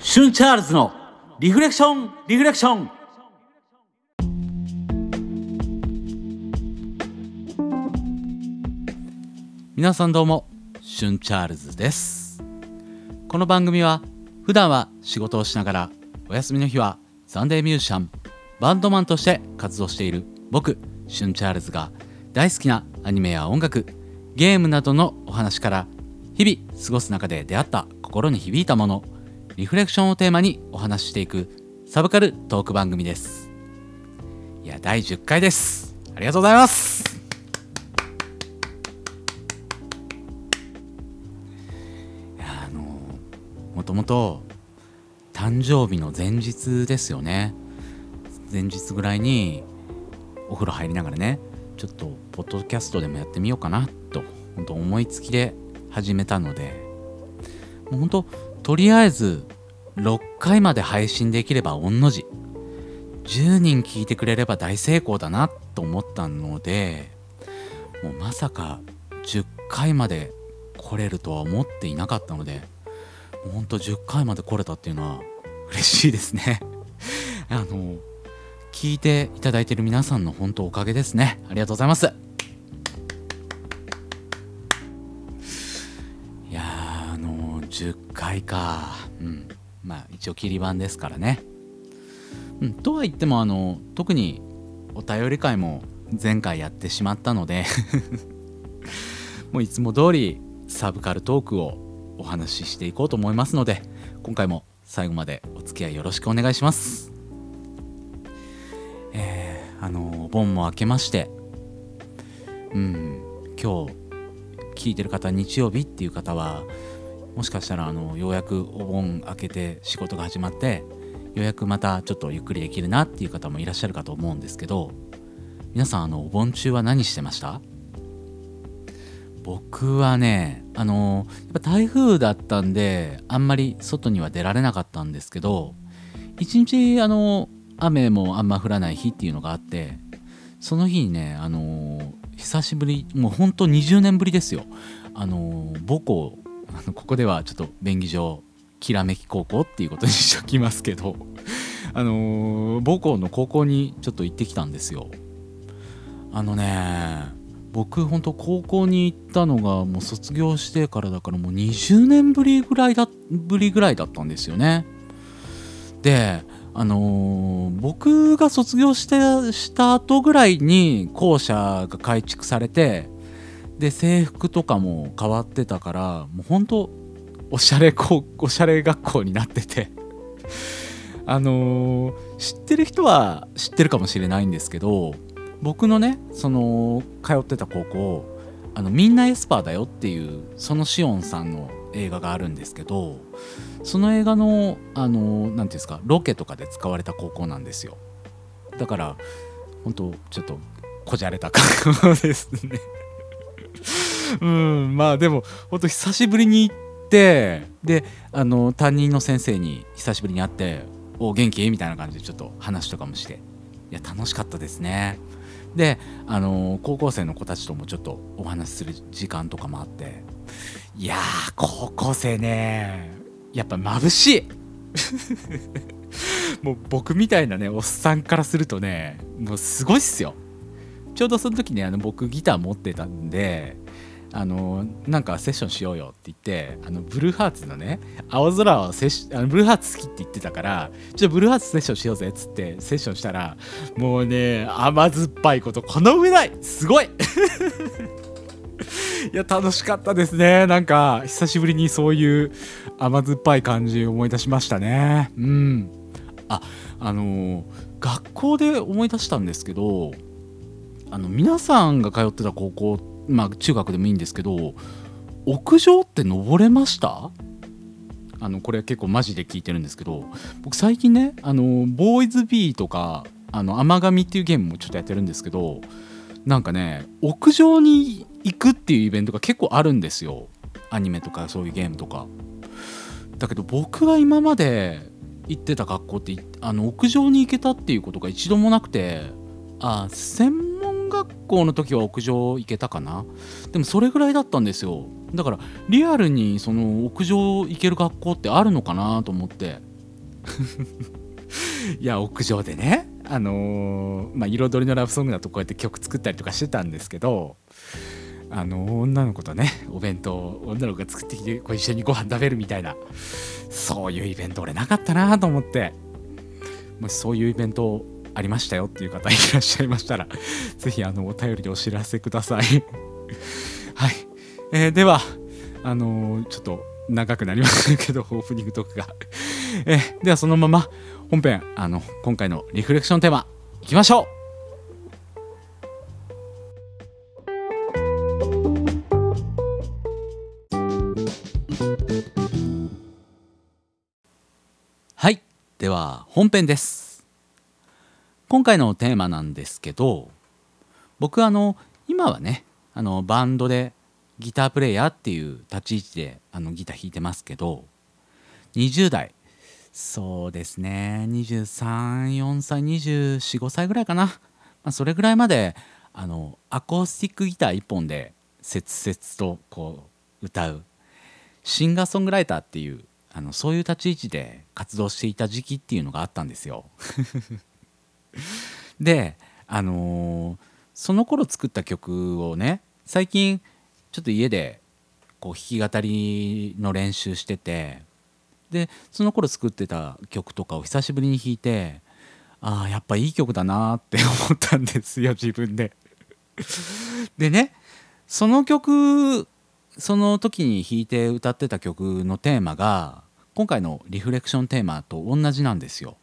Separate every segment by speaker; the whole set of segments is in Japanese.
Speaker 1: シュンチャールズのリフレクションリフレクション皆さんどうもシュンチャールズですこの番組は普段は仕事をしながらお休みの日はサンデーミュージシャンバンドマンとして活動している僕シュンチャールズが大好きなアニメや音楽ゲームなどのお話から日々過ごす中で出会った心に響いたものリフレクションをテーマにお話ししていくサブカルトーク番組です。いや第10回です。ありがとうございます。いやあのもともと誕生日の前日ですよね。前日ぐらいにお風呂入りながらねちょっとポッドキャストでもやってみようかなと本当思いつきで始めたのでもう本当ととりあえず6回まで配信できれば御の字。10人聞いてくれれば大成功だなと思ったのでもうまさか10回まで来れるとは思っていなかったのでもうほんと10回まで来れたっていうのは 嬉しいですね。あの聞いていただいてる皆さんの本当おかげですね。ありがとうございます。10回か。うん。まあ一応切り板ですからね。うん。とは言ってもあの特にお便り会も前回やってしまったので もういつも通りサブカルトークをお話ししていこうと思いますので今回も最後までお付き合いよろしくお願いします。えー、あのお盆も明けましてうん。今日聞いてる方日曜日っていう方はもしかしたらあのようやくお盆明けて仕事が始まってようやくまたちょっとゆっくりできるなっていう方もいらっしゃるかと思うんですけど皆さんあのお盆中は何してました？僕はねあのやっぱ台風だったんであんまり外には出られなかったんですけど一日あの雨もあんま降らない日っていうのがあってその日にねあの久しぶりもうほんと20年ぶりですよ。あの母校あのここではちょっと便宜上きらめき高校っていうことにしときますけど あの母校の高校にちょっと行ってきたんですよ。あのね僕ほんと高校に行ったのがもう卒業してからだからもう20年ぶりぐらいだぶりぐらいだったんですよね。であのー僕が卒業してした後ぐらいに校舎が改築されてで制服とかも変わってたからもうほんとおしゃれ校おしゃれ学校になってて。あのー知ってる人は知ってるかもしれないんですけど僕のねその通ってた高校あのみんなエスパーだよっていうそのシオンさんの映画があるんですけどその映画のあの何ていうんですかロケとかで使われた高校なんですよ。だから本当ちょっとこじゃれた格好ですね。うんまあでも本当久しぶりに行ってであの担任の先生に久しぶりに会って「お元気?」みたいな感じでちょっと話とかもして。いや楽しかったですね。であの高校生の子たちともちょっとお話しする時間とかもあって。いやー高校生ねやっぱ眩しい。もう僕みたいなねおっさんからするとねもうすごいっすよ。ちょうどその時ねあの僕ギター持ってたんであのなんかセッションしようよって言ってあのブルーハーツのね青空をセッあのブルーハーツ好きって言ってたからちょっとブルーハーツセッションしようぜっつってセッションしたらもうね甘酸っぱいことこの上ないすごい! いや楽しかったですね。なんか久しぶりにそういう甘酸っぱい感じを思い出しましたね。うん。ああの学校で思い出したんですけどあの皆さんが通ってた高校まあ中学でもいいんですけど屋上って登れました？あのこれ結構マジで聞いてるんですけど僕最近ねあのボーイズビーとかあの甘神っていうゲームもちょっとやってるんですけどなんかね屋上に行くっていうイベントが結構あるんですよ。アニメとかそういうゲームとか。だけど僕が今まで行ってた学校ってあの屋上に行けたっていうことが一度もなくてあ専門学校の時は屋上行けたかな？でもそれぐらいだったんですよ。だからリアルにその屋上行ける学校ってあるのかなと思って。いや屋上でねあのー、まあ彩りのラブソングだとこうやって曲作ったりとかしてたんですけどあの女の子とねお弁当女の子が作ってきてこう一緒にご飯食べるみたいなそういうイベント俺なかったなと思って。もしそういうイベントありましたよっていう方いらっしゃいましたら 是非あのお便りでお知らせください。はい、えー、ではあのー、ちょっと長くなりましたけど オープニングトークが。えー、ではそのまま本編あの今回のリフレクションテーマいきましょう。はい。では本編です。今回のテーマなんですけど僕あの今はねあのバンドでギタープレイヤーっていう立ち位置であのギター弾いてますけど20代。そうですね。234歳245歳ぐらいかな、まあ、それぐらいまであのアコースティックギター1本で切々とこう歌うシンガーソングライターっていうあのそういう立ち位置で活動していた時期っていうのがあったんですよ。であのー、その頃作った曲をね最近ちょっと家でこう弾き語りの練習しててでその頃作ってた曲とかを久しぶりに弾いてああやっぱいい曲だなって思ったんですよ 自分ででねその曲その時に弾いて歌ってた曲のテーマが今回のリフレクションテーマと同じなんですよ。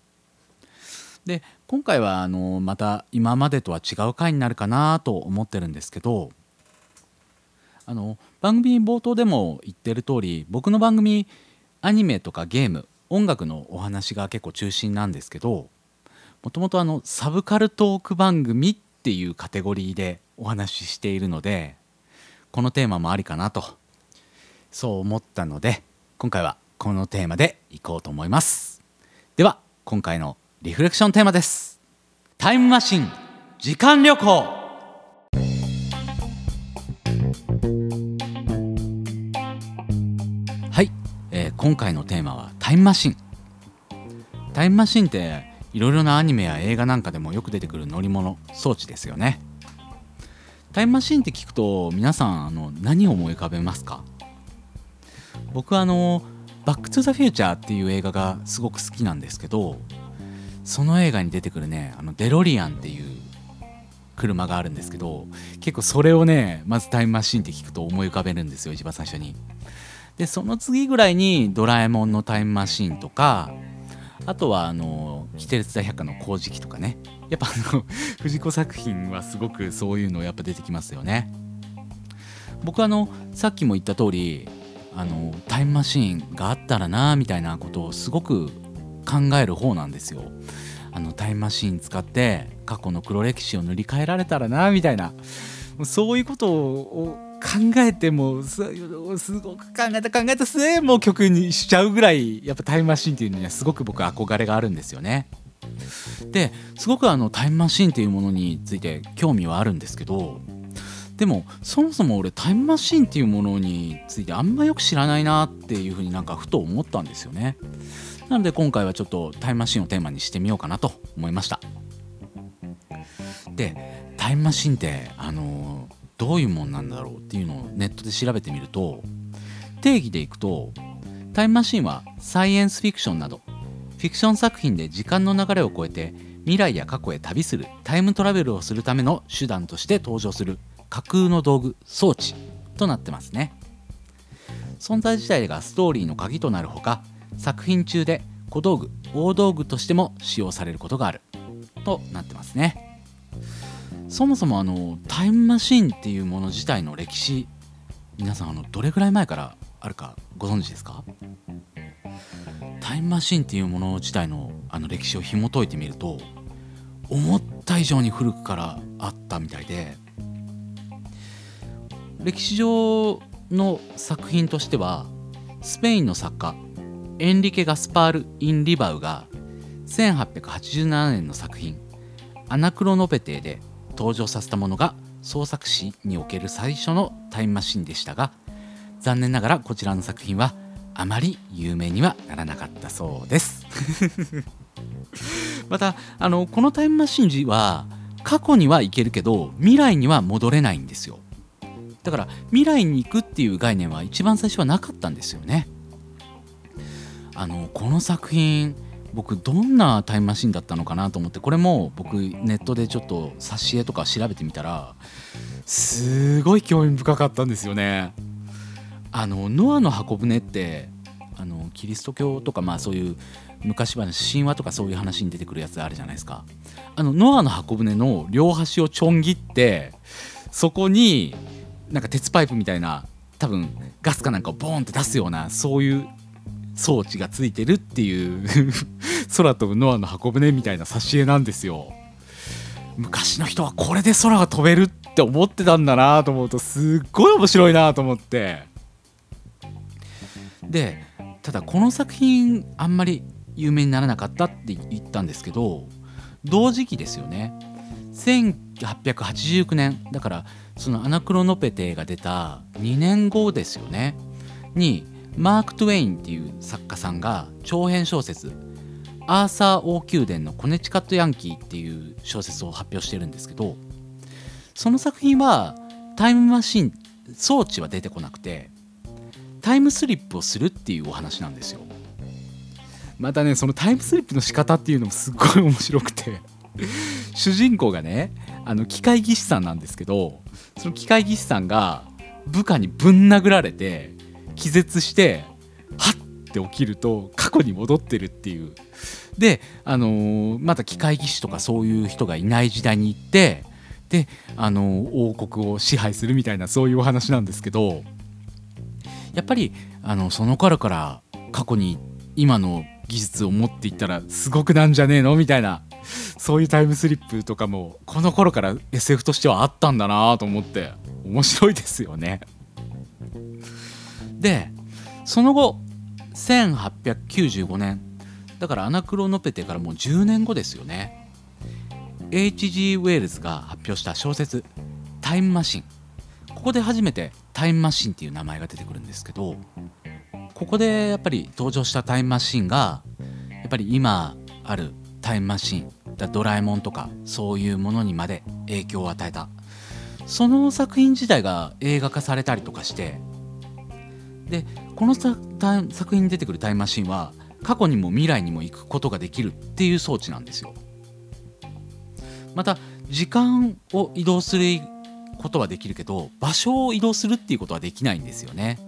Speaker 1: で今回はあのまた今までとは違う回になるかなと思ってるんですけどあの番組冒頭でも言ってる通り僕の番組アニメとかゲーム音楽のお話が結構中心なんですけどもともとサブカルトーク番組っていうカテゴリーでお話ししているのでこのテーマもありかなとそう思ったので今回はこのテーマでいこうと思います。では今回のリフレクションテーマです。タイムマシン時間旅行。はい、え今回のテーマはタイムマシン。タイムマシンっていろいろなアニメや映画なんかでもよく出てくる乗り物装置ですよね。タイムマシンって聞くと皆さんあの何を思い浮かべますか？僕はあの「バック・トゥ・ザ・フューチャー」っていう映画がすごく好きなんですけどその映画に出てくるねあのデロリアンっていう車があるんですけど結構それをねまずタイムマシンって聞くと思い浮かべるんですよ一番最初に。でその次ぐらいに「ドラえもんのタイムマシーン」とかあとはあの「キテレツ大百科」の「工事機」とかねやっぱあの 藤子作品はすごくそういうのやっぱ出てきますよね。僕あのさっきも言った通りあのタイムマシーンがあったらなみたいなことをすごく考える方なんですよ。あのタイムマシーン使って過去の黒歴史を塗り替えられたらなみたいなそういうことを考えてもすごく考えた考えた末もう曲にしちゃうぐらいやっぱタイムマシンっていうのにはすごく僕憧れがあるんですよね。ですごくあのタイムマシンっていうものについて興味はあるんですけどでもそもそも俺タイムマシンっていうものについてあんまよく知らないなっていうふうになんかふと思ったんですよね。なので今回はちょっとタイムマシンをテーマにしてみようかなと思いました。でタイムマシンってあのどういうもんなんだろうっていうのをネットで調べてみると定義でいくとタイムマシンはサイエンスフィクションなどフィクション作品で時間の流れを超えて未来や過去へ旅するタイムトラベルをするための手段として登場する架空の道具装置となってますね存在自体がストーリーの鍵となるほか作品中で小道具大道具としても使用されることがある。となってますね。そもそもあのタイムマシンっていうもの自体の歴史皆さんあのどれぐらい前からあるかご存知ですか？タイムマシンっていうもの自体のあの歴史を紐解いてみると思った以上に古くからあったみたいで歴史上の作品としてはスペインの作家エンリケ・ガスパール・イ・リンバウが1887年の作品「アナクロノペテ」で登場させたものが創作史における最初のタイムマシンでしたが残念ながらこちらの作品はあまり有名にはならなかったそうです。またあのこのタイムマシン時は過去には行けるけど未来には戻れないんですよ。だから未来に行くっていう概念は一番最初はなかったんですよね。あのこの作品僕どんなタイムマシンだったのかなと思ってこれも僕ネットでちょっと挿絵とか調べてみたらすごい興味深かったんですよね。あのノアの箱舟ってあのキリスト教とかまあそういう昔話神話とかそういう話に出てくるやつあるじゃないですか。あのノアの箱舟の両端をちょん切ってそこになんか鉄パイプみたいな多分ガスかなんかをボーンって出すようなそういう装置がついてるっていう 空飛ぶノアの箱舟みたいな挿絵なんですよ。昔の人はこれで空が飛べるって思ってたんだなと思うとすっごい面白いなと思って。でただこの作品あんまり有名にならなかったって言ったんですけど同時期ですよね。1889年だからそのアナクロノペテが出た2年後ですよね。にマーク・トゥウェインっていう作家さんが長編小説「アーサー王宮殿のコネチカット・ヤンキー」っていう小説を発表してるんですけどその作品はタイムマシン装置は出てこなくてタイムスリップをするっていうお話なんですよ。またねそのタイムスリップの仕方っていうのもすっごい面白くて主人公がねあの機械技師さんなんですけどその機械技師さんが部下にぶん殴られて気絶してはって起きると過去に戻ってるっていうで、あのー、また機械技師とかそういう人がいない時代に行ってで、あのー、王国を支配するみたいなそういうお話なんですけどやっぱりあのその頃から過去に今の技術を持っていったらすごくなんじゃねえのみたいなそういうタイムスリップとかもこの頃から SF としてはあったんだなと思って面白いですよね。でその後1895年。だからアナクロノペテからもう10年後ですよね。H.G. ウェールズが発表した小説「タイムマシン」ここで初めてタイムマシンっていう名前が出てくるんですけどここでやっぱり登場したタイムマシンがやっぱり今あるタイムマシンドラえもんとかそういうものにまで影響を与えた。その作品自体が映画化されたりとかしてでこの作品に出てくるタイムマシンは過去にも未来にも行くことができるっていう装置なんですよ。また時間を移動することはできるけど場所を移動するっていうことはできないんですよね。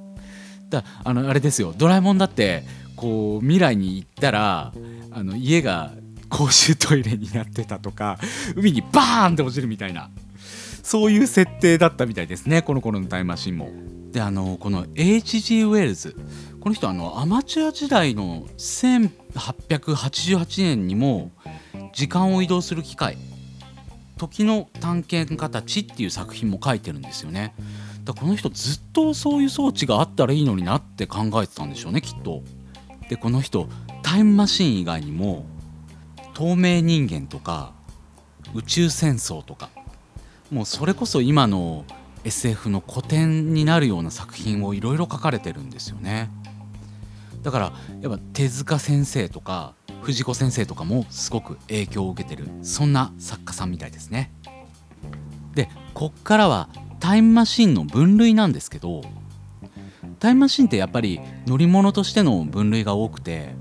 Speaker 1: だあのあれですよ。ドラえもんだってこう未来に行ったらあの家が公衆トイレになってたとか海にバーンって落ちるみたいなそういう設定だったみたいですねこの頃のタイムマシンも。であのこの H.G. ウェールズこの人あのアマチュア時代の1888年にも時間を移動する機械時の探検家たちっていう作品も書いてるんですよねだこの人ずっとそういう装置があったらいいのになって考えてたんでしょうねきっとでこの人タイムマシン以外にも透明人間とか宇宙戦争とかもうそれこそ今の SF の古典になるような作品をいろいろ書かれてるんですよね。だからやっぱ手塚先生とか藤子先生とかもすごく影響を受けてるそんな作家さんみたいですね。でこっからはタイムマシンの分類なんですけどタイムマシンってやっぱり乗り物としての分類が多くて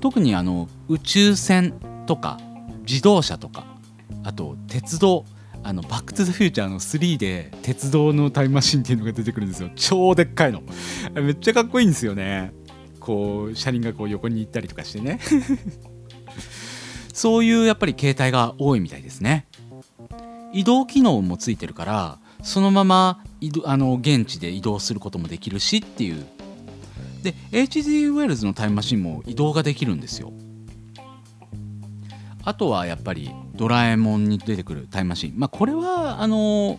Speaker 1: 特にあの宇宙船とか自動車とかあと鉄道あのバック・トゥ・ザ・フューチャーの3で鉄道のタイムマシンっていうのが出てくるんですよ。超でっかいの。めっちゃかっこいいんですよね。こう車輪がこう横に行ったりとかしてね。そういうやっぱり形態が多いみたいですね。移動機能もついてるからそのままあの現地で移動することもできるしっていう。で HG ウェルズのタイムマシンも移動ができるんですよ。あとはやっぱりドラえもんに出てくるタイムマシン。まあこれはあの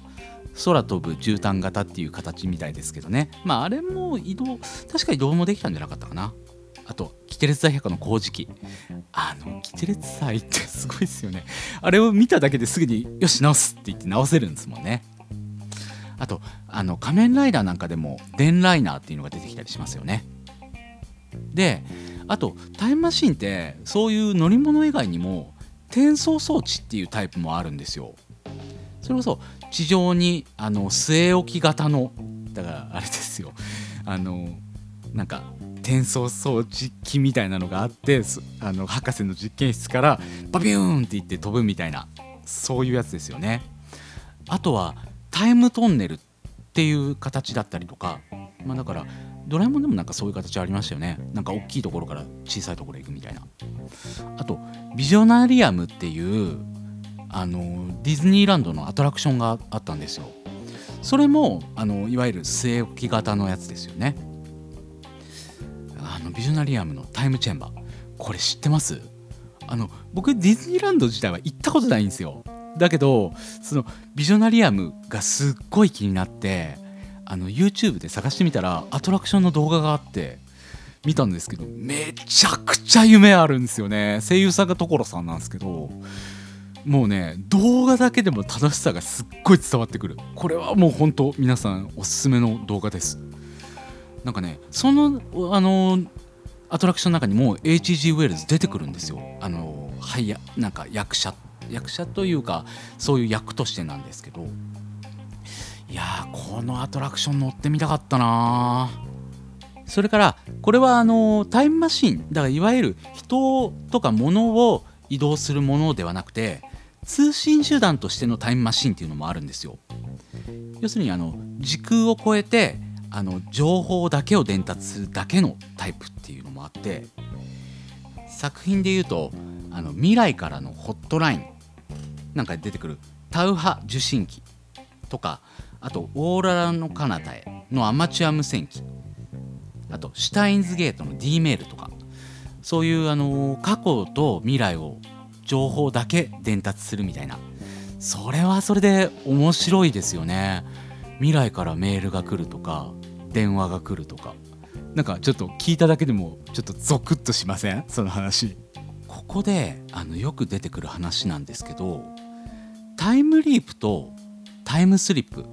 Speaker 1: 空飛ぶ絨毯型っていう形みたいですけどね。まああれも移動確か移動もできたんじゃなかったかな。あとキテレツ大百科の工事記あのキテレツ祭ってすごいですよね。あれを見ただけですぐによし直すって言って直せるんですもんね。あとあの仮面ライダーなんかでも電ライナーっていうのが出てきたりしますよね。であとタイムマシンってそういう乗り物以外にも転送装置っていうタイプもあるんですよ。それこそ地上にあの据え置き型のだからあれですよ。あのなんか転送装置機みたいなのがあってあの博士の実験室からバビューンっていって飛ぶみたいなそういうやつですよね。あとはタイムトンネルっていう形だったりとかまあだからドラえもんでもなんかそういう形ありましたよね。なんか大きいところから小さいところへ行くみたいな。あとビジョナリアムっていうあのディズニーランドのアトラクションがあったんですよ。それもあのいわゆる据え置き型のやつですよね。あのビジョナリアムのタイムチェンバー。これ知ってます？あの僕ディズニーランド自体は行ったことないんですよ。だけどそのビジョナリアムがすっごい気になってあの YouTube で探してみたらアトラクションの動画があって見たんですけどめちゃくちゃ夢あるんですよね。声優さんが所さんなんですけどもうね動画だけでも楽しさがすっごい伝わってくる。これはもう本当皆さんおすすめの動画です。なんかねそのあのアトラクションの中にも HG ウェルズ出てくるんですよ。あのはいやなんか役者役者というかそういう役としてなんですけど。いやこのアトラクション乗ってみたかったな。それからこれはあのタイムマシンだからいわゆる人とか物を移動するものではなくて通信手段としてのタイムマシンっていうのもあるんですよ。要するにあの時空を超えてあの情報だけを伝達するだけのタイプっていうのもあって作品でいうとあの未来からのホットラインなんか出てくるタウハ受信機とかあとオーララの彼方へのアマチュア無線機。あとシュタインズゲートの D メールとか。そういうあの過去と未来を情報だけ伝達するみたいな。それはそれで面白いですよね。未来からメールが来るとか電話が来るとか。なんかちょっと聞いただけでもちょっとゾクッとしません？その話。ここであのよく出てくる話なんですけどタイムリープとタイムスリップ。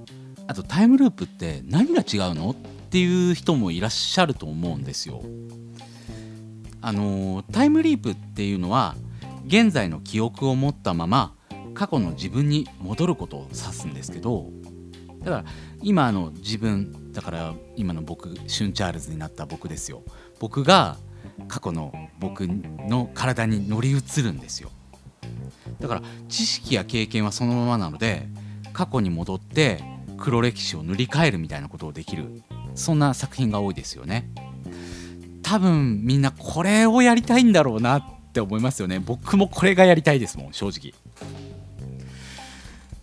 Speaker 1: あとタイムループって何が違うの？っていう人もいらっしゃると思うんですよ。あのタイムリープっていうのは現在の記憶を持ったまま過去の自分に戻ることを指すんですけどだから今の自分だから今の僕シュンチャールズになった僕ですよ。僕が過去の僕の体に乗り移るんですよ。だから知識や経験はそのままなので過去に戻って黒歴史を塗り替えるみたいなことをできる。そんな作品が多いですよね。多分みんなこれをやりたいんだろうなって思いますよね。僕もこれがやりたいですもん正直。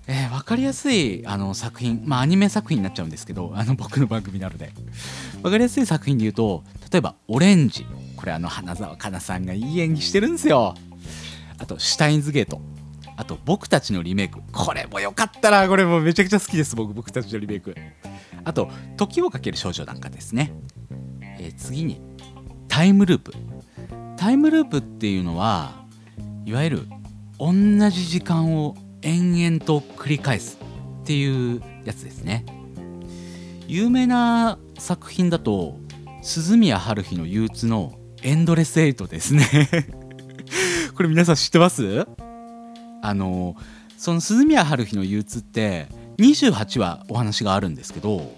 Speaker 1: えー、分かりやすいあの作品まあアニメ作品になっちゃうんですけどあの僕の番組なので。分かりやすい作品で言うと例えば「オレンジ」これあの花澤香菜さんがいい演技してるんですよ。あと「シュタインズゲート」あと僕たちのリメイク。これもよかったな。これもめちゃくちゃ好きです。僕僕たちのリメイク。あと時をかける少女なんかですね、えー、次にタイムループ。タイムループっていうのはいわゆる同じ時間を延々と繰り返すっていうやつですね。有名な作品だと鈴宮春日の憂鬱のエンドレスエイトですね。これ皆さん知ってます？あのその鈴宮春日の憂鬱って28話お話があるんですけど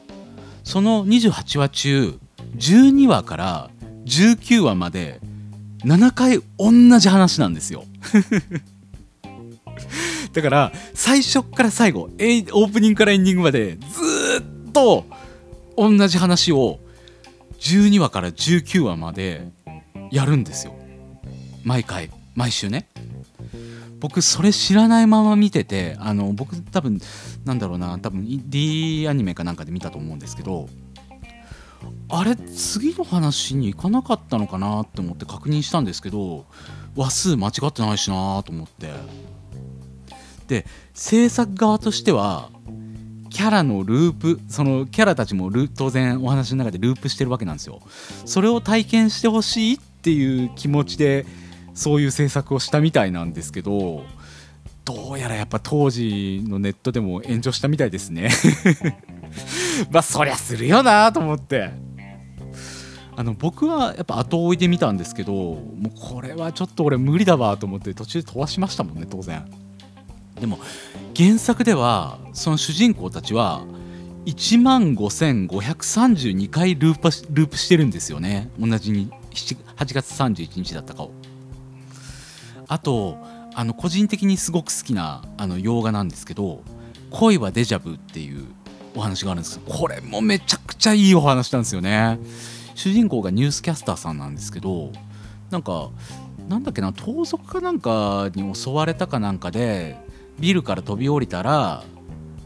Speaker 1: その28話中12話から19話まで7回同じ話なんですよ。だから最初から最後オープニングからエンディングまでずっと同じ話を12話から19話までやるんですよ。毎回毎週ね。僕それ知らないまま見ててあの僕多分なんだろうな多分 D アニメかなんかで見たと思うんですけどあれ次の話に行かなかったのかなって思って確認したんですけど話数間違ってないしなと思って。で制作側としてはキャラのループそのキャラたちも当然お話の中でループしてるわけなんですよ。それを体験してほしいっていう気持ちでそういう制作をしたみたいなんですけどどうやらやっぱ当時のネットでも炎上したみたいですね。まあそりゃするよなと思って。あの僕はやっぱ後追いで見たんですけどもうこれはちょっと俺無理だわと思って途中で飛ばしましたもんね当然。でも原作ではその主人公たちは1万5532回ループループしてるんですよね。同じに8月31日だったかをあとあの個人的にすごく好きなあの洋画なんですけど「恋はデジャブ」っていうお話があるんですけどこれもめちゃくちゃいいお話なんですよね。主人公がニュースキャスターさんなんですけどなんかなんだっけな盗賊かなんかに襲われたかなんかでビルから飛び降りたら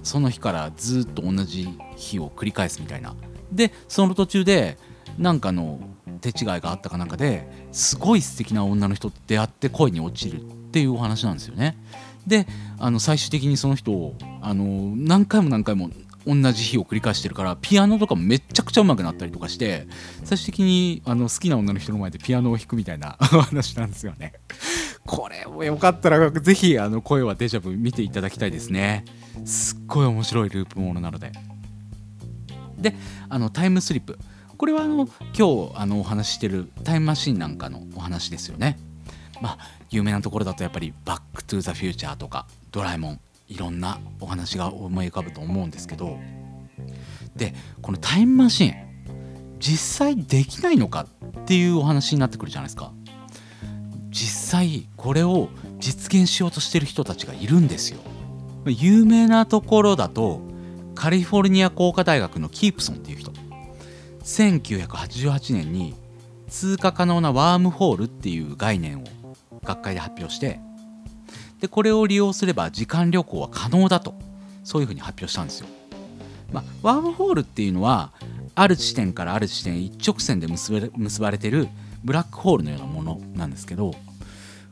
Speaker 1: その日からずっと同じ日を繰り返すみたいな。でその途中でなんかの手違いがあったかなんかですごい素敵な女の人と出会って恋に落ちるっていうお話なんですよね。であの最終的にその人をあの何回も何回も同じ日を繰り返してるからピアノとかもめちゃくちゃ上手くなったりとかして最終的にあの好きな女の人の前でピアノを弾くみたいなお 話なんですよね。これもよかったらぜひあの声はデジャブ見ていただきたいですね。すっごい面白いループものなので。であのタイムスリップこれはあの今日あのお話ししてるタイムマシンなんかのお話ですよね。まあ有名なところだとやっぱり「バック・トゥ・ザ・フューチャー」とか「ドラえもん」いろんなお話が思い浮かぶと思うんですけど。でこのタイムマシン実際できないのかっていうお話になってくるじゃないですか。実際これを実現しようとしてる人たちがいるんですよ。有名なところだとカリフォルニア工科大学のキープソンっていう人。1988年に通過可能なワームホールっていう概念を学会で発表してでこれを利用すれば時間旅行は可能だとそういうふうに発表したんですよ。まあ、ワームホールっていうのはある地点からある地点一直線で結ばれてるブラックホールのようなものなんですけど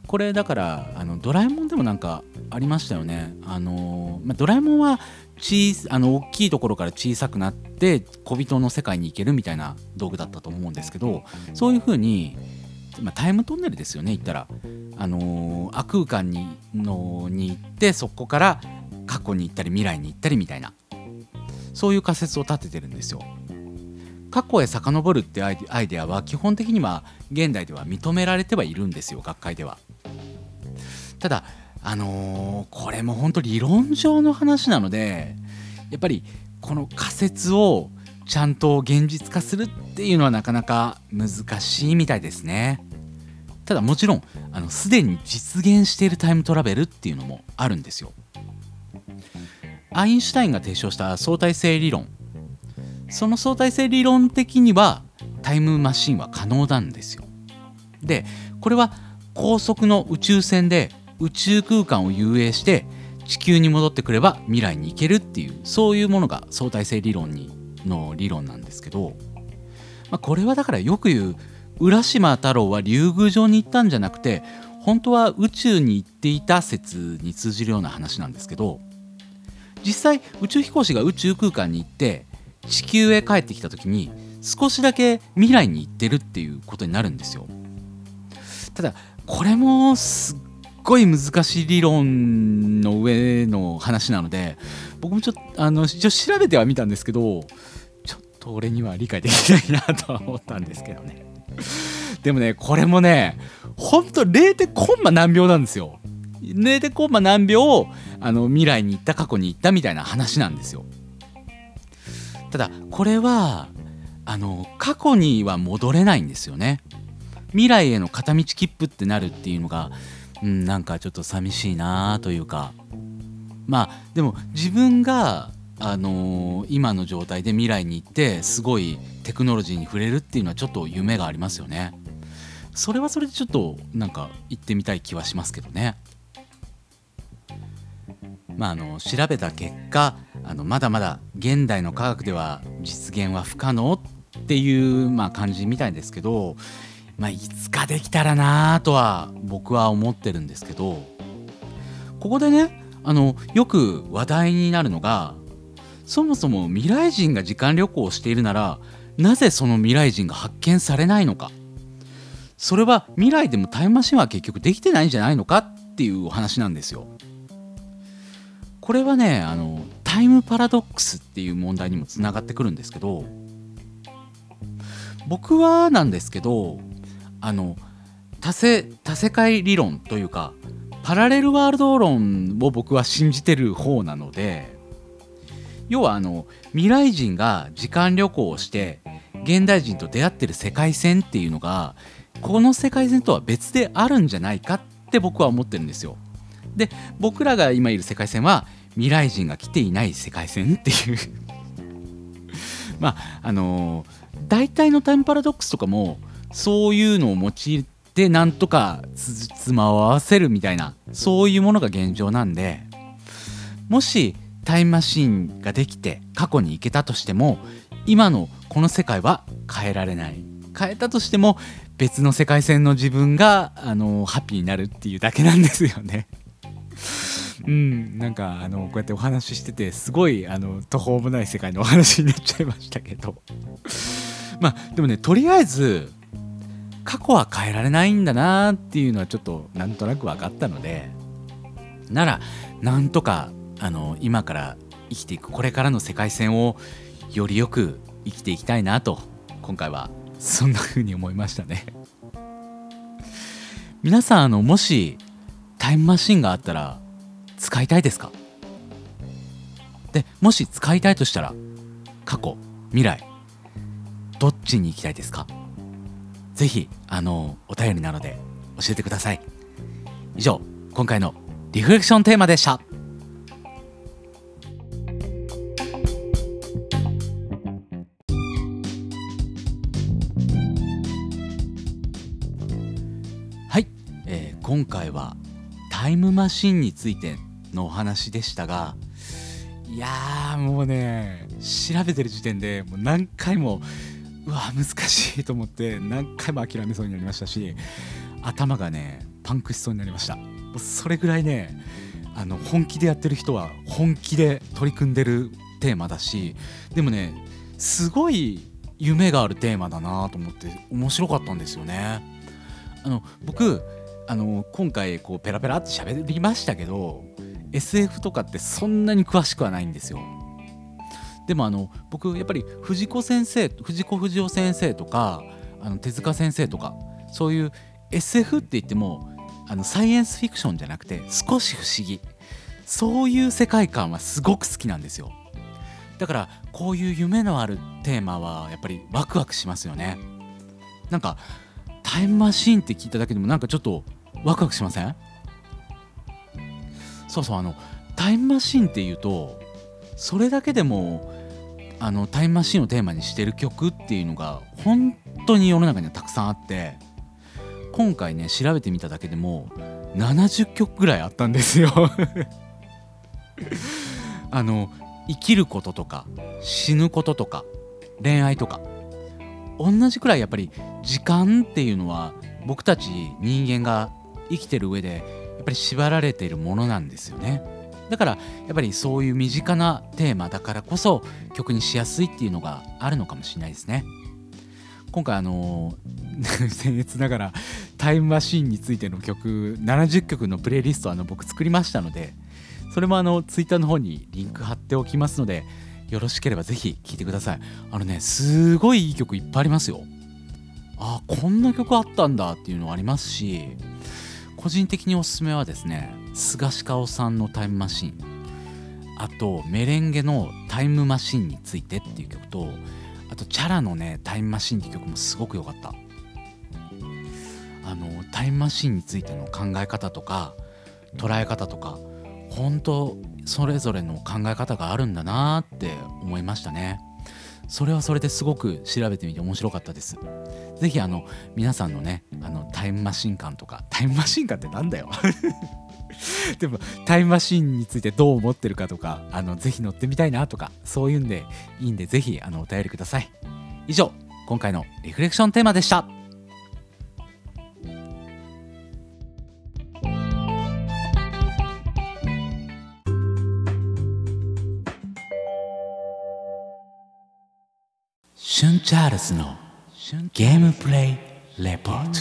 Speaker 1: これだからあのドラえもんでもなんかありましたよね。あのまあ、ドラえもんは小あの大きいところから小さくなって小人の世界に行けるみたいな道具だったと思うんですけどそういうふうにまあ、タイムトンネルですよね言ったら、あのー、空間にのに行ってそこから過去に行ったり未来に行ったりみたいなそういう仮説を立ててるんですよ。過去へ遡るってアイデアは基本的には現代では認められてはいるんですよ学会では。ただあのー、これも本当理論上の話なのでやっぱりこの仮説をちゃんと現実化するっていうのはなかなか難しいみたいですね。ただもちろんあのすでに実現しているタイムトラベルっていうのもあるんですよ。アインシュタインが提唱した相対性理論その相対性理論的にはタイムマシンは可能なんですよ。でこれは高速の宇宙船で宇宙空間を遊泳して地球に戻ってくれば未来に行けるっていうそういうものが相対性理論にの理論なんですけど、まあ、これはだからよく言う浦島太郎は竜宮城に行ったんじゃなくて本当は宇宙に行っていた説に通じるような話なんですけど実際宇宙飛行士が宇宙空間に行って地球へ帰ってきた時に少しだけ未来に行ってるっていうことになるんですよ。ただこれもすっごい難しい理論の上の話なので僕もちょっとあの一応調べてはみたんですけどちょっと俺には理解できないなとは思ったんですけどね。でもねこれもねほんと0コンマ何秒なんですよ。0コンマ何秒あの未来に行った過去に行ったみたいな話なんですよ。ただこれはあの過去には戻れないんですよね。未来への片道切符ってなるっていうのがうん、なんかちょっと寂しいなというかまあでも自分が、あのー、今の状態で未来に行ってすごいテクノロジーに触れるっていうのはちょっと夢がありますよね。それはそれでちょっとなんか行ってみたい気はしますけどね。まあ、あの調べた結果あのまだまだ現代の科学では実現は不可能っていう、まあ、感じみたいですけどまあ、いつかできたらなとは僕は思ってるんですけどここでねあのよく話題になるのがそもそも未来人が時間旅行をしているならなぜその未来人が発見されないのかそれは未来でもタイムマシンは結局できてないんじゃないのか？っていうお話なんですよ。これはねあのタイムパラドックスっていう問題にもつながってくるんですけど僕はなんですけどあの多世多世界理論というかパラレルワールド論を僕は信じてる方なので要はあの未来人が時間旅行をして現代人と出会ってる世界線っていうのがこの世界線とは別であるんじゃないかって僕は思ってるんですよ。で僕らが今いる世界線は未来人が来ていない世界線っていう まああのー、大体のタイムパラドックスとかもそういうのを用いてなんとかつつまを合わせるみたいなそういうものが現状なんでもしタイムマシンができて過去に行けたとしても今のこの世界は変えられない変えたとしても別の世界線の自分があのハッピーになるっていうだけなんですよね。うんなんかあのこうやってお話ししててすごいあの途方もない世界のお話になっちゃいましたけど まあでもねとりあえず過去は変えられないんだなっていうのはちょっとなんとなく分かったのでならなんとかあの今から生きていくこれからの世界線をよりよく生きていきたいなと今回はそんな風に思いましたね。皆さんあのもしタイムマシンがあったら使いたいですか？でもし使いたいとしたら過去未来どっちに行きたいですか？ぜひあのお便りなので教えてください。以上今回のリフレクションテーマでした。はい、えー、今回はタイムマシンについてのお話でしたがいやもうね調べてる時点でもう何回もうわ難しいと思って何回も諦めそうになりましたし頭がねパンクしそうになりましたそれぐらいねあの本気でやってる人は本気で取り組んでるテーマだしでもねすごい夢があるテーマだなと思って面白かったんですよねあの僕あの今回こうペラペラって喋りましたけど SF とかってそんなに詳しくはないんですよ。でもあの僕やっぱり藤子先生藤子不二雄先生とかあの手塚先生とかそういう SF って言ってもあのサイエンスフィクションじゃなくて少し不思議。そういう世界観はすごく好きなんですよ。だからこういう夢のあるテーマはやっぱりワクワクしますよね。なんかタイムマシーンって聞いただけでもなんかちょっとワクワクしません？そうそうあのタイムマシーンっていうとそれだけでもあのタイムマシンをテーマにしてる曲っていうのが本当に世の中にはたくさんあって今回ね調べてみただけでも70曲ぐらいあったんですよ。あの生きることとか死ぬこととか恋愛とか同じくらいやっぱり時間っていうのは僕たち人間が生きてる上でやっぱり縛られているものなんですよね。だからやっぱりそういう身近なテーマだからこそ曲にしやすいっていうのがあるのかもしれないですね。今回あの 僭越ながらタイムマシーンについての曲70曲のプレイリストあの僕作りましたのでそれもあのツイッターの方にリンク貼っておきますのでよろしければぜひ聴いてください。あのねすごいいい曲いっぱいありますよ。あこんな曲あったんだっていうのありますし個人的におすすめはですね菅氏香さんのタイムマシン。あとメレンゲのタイムマシンについてっていう曲とあとチャラのねタイムマシンっていう曲もすごく良かった。あのタイムマシンについての考え方とか捉え方とか本当それぞれの考え方があるんだなって思いましたね。それはそれですごく調べてみて面白かったです。是非あの皆さんのねあのタイムマシン感とかタイムマシン感ってなんだよ。でもタイムマシンについてどう思ってるかとかあのぜひ乗ってみたいなとかそういうんでいいんでぜひあのお便りください。以上今回のリフレクションテーマでした。シュンチャールズのゲームプレイレポート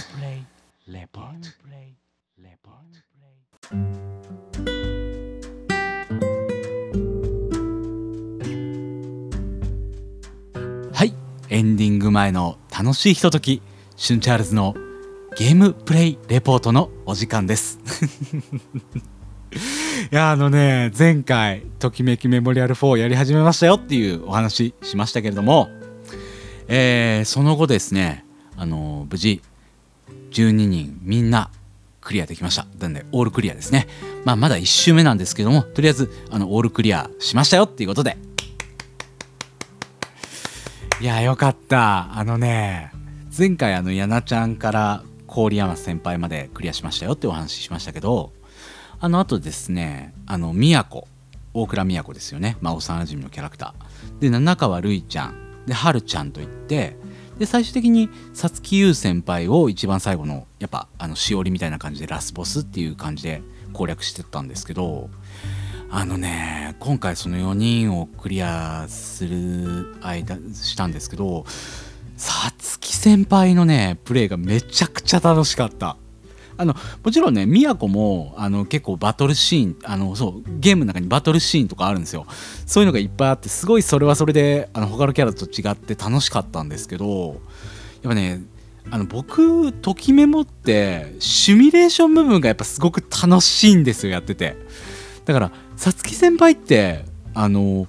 Speaker 1: はい。エンディング前の楽しいひととき。シュンチャールズのゲームプレイレポートのお時間です。いやあのね前回「ときめきメモリアル4」やり始めましたよっていうお話しましたけれども、えー、その後ですねあの無事12人みんなクリアできました。なんでオールクリアですね。まあまだ1周目なんですけどもとりあえずあのオールクリアしましたよっていうことで。いやよかった。あのね前回あのやなちゃんから郡山先輩までクリアしましたよってお話ししましたけどあのあとですねあの宮子大倉宮子ですよね、まあ、幼馴染のキャラクター。で七川るいちゃん。ではるちゃんといってで最終的にさつきゆう先輩を一番最後のやっぱあのしおりみたいな感じでラスボスっていう感じで攻略してたんですけどあのね今回その4人をクリアする間したんですけどさつき先輩のねプレイがめちゃくちゃ楽しかった。あのもちろんね宮子もあの結構バトルシーンあのそうゲームの中にバトルシーンとかあるんですよ。そういうのがいっぱいあってすごいそれはそれであの他のキャラと違って楽しかったんですけどやっぱねあの僕ときメモってシミュレーション部分がやっぱすごく楽しいんですよやってて。だからさつき先輩ってあの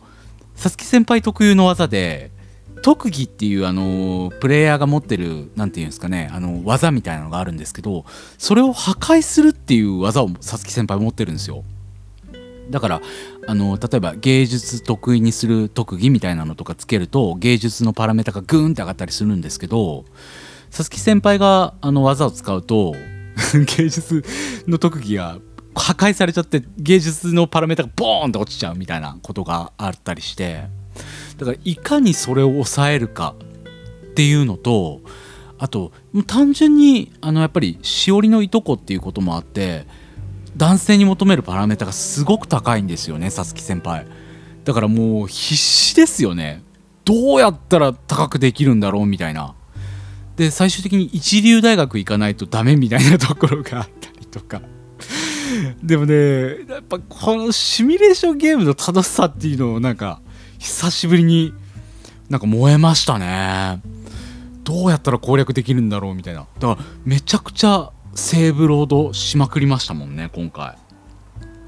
Speaker 1: さつき先輩特有の技で特技っていうあのプレイヤーが持ってる何て言うんですかねあの技みたいなのがあるんですけどそれを破壊するっていう技をさつき先輩持ってるんですよ。だからあの例えば芸術得意にする特技みたいなのとかつけると芸術のパラメータがグーンって上がったりするんですけどさつき先輩があの技を使うと 芸術の特技が破壊されちゃって芸術のパラメータがボーンって落ちちゃうみたいなことがあったりしてだからいかにそれを抑えるかっていうのとあと単純にあのやっぱりしおりのいとこっていうこともあって男性に求めるパラメータがすごく高いんですよねさつき先輩。だからもう必死ですよね。どうやったら高くできるんだろうみたいな。で最終的に一流大学行かないとダメみたいなところがあったりとか。でもねやっぱこのシミュレーションゲームの楽しさっていうのをなんか久しぶりになんか燃えましたね。どうやったら攻略できるんだろうみたいな。だからめちゃくちゃセーブロードしまくりましたもんね今回。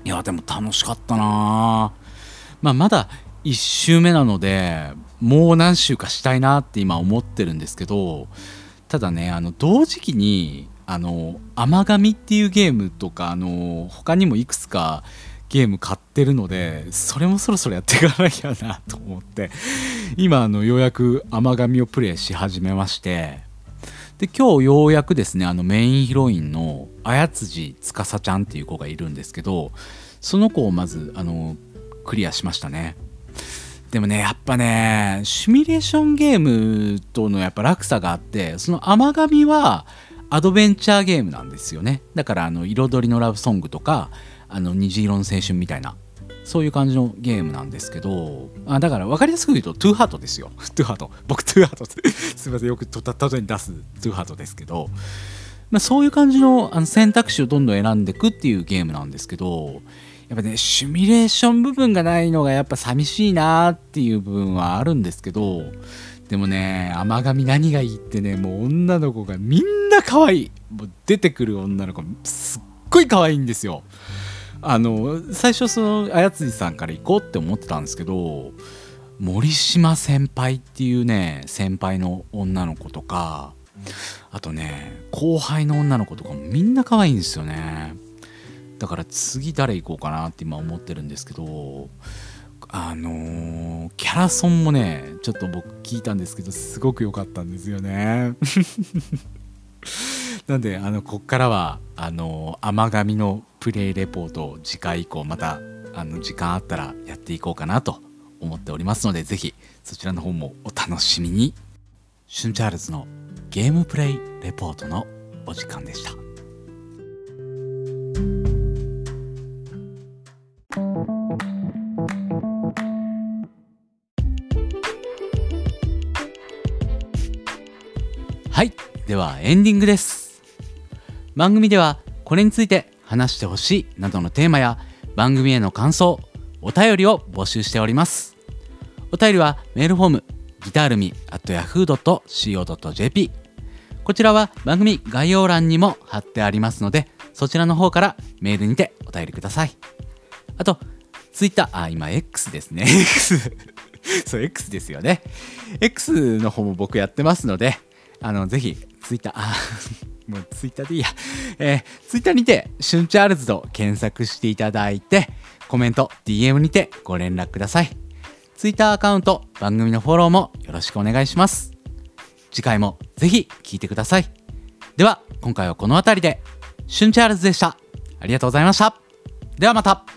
Speaker 1: いやでも楽しかったな。まあまだ1周目なのでもう何周かしたいなって今思ってるんですけどただねあの同時期にあの甘神っていうゲームとかあの他にもいくつかゲーム買ってるのでそれもそろそろやっていかなきゃなと思って今あのようやく甘神をプレイし始めましてで今日ようやくですねあのメインヒロインの綾辻司ちゃんっていう子がいるんですけどその子をまずあのクリアしましたね。でもねやっぱねシミュレーションゲームとのやっぱ落差があってそのアマガミはアドベンチャーゲームなんですよね。だからあの彩のラブソングとかあの虹色の青春みたいな。そういう感じのゲームなんですけどあだから分かりやすく言うとトゥーハートですよ。トゥーハート。僕トゥーハート。すいません。よくとた例えに出すトゥーハートですけど、まあ、そういう感じのあの選択肢をどんどん選んでいくっていうゲームなんですけどやっぱねシミュレーション部分がないのがやっぱ寂しいなっていう部分はあるんですけどでもね甘神何がいいってねもう女の子がみんな可愛い。もう出てくる女の子すっごい可愛いんですよ。あの最初その綾辻さんから行こうって思ってたんですけど森島先輩っていうね先輩の女の子とかあとね後輩の女の子とかもみんな可愛いんですよね。だから次誰行こうかなって今思ってるんですけどあのー、キャラソンもねちょっと僕聞いたんですけどすごく良かったんですよね。なんであのこっからはあの甘神のプレイレポートを次回以降またあの時間あったらやっていこうかなと思っておりますのでぜひそちらの方もお楽しみに。シュンチャールズのゲームプレイレポートのお時間でした。はい。ではエンディングです。番組ではこれについて話してほしいなどのテーマや番組への感想お便りを募集しております。お便りはメールフォームギタールミ at yahoo.co.jp こちらは番組概要欄にも貼ってありますのでそちらの方からメールにてお便りください。あとツイッターあ今 X ですね。X そう X ですよね。X の方も僕やってますのであのぜひツイッターあもうツイッターでいいや。えー、ツイッターにて、シュンチャールズと検索していただいて、コメント、DM にてご連絡ください。ツイッターアカウント、番組のフォローもよろしくお願いします。次回もぜひ聴いてください。では、今回はこの辺りで、シュンチャールズでした。ありがとうございました。ではまた。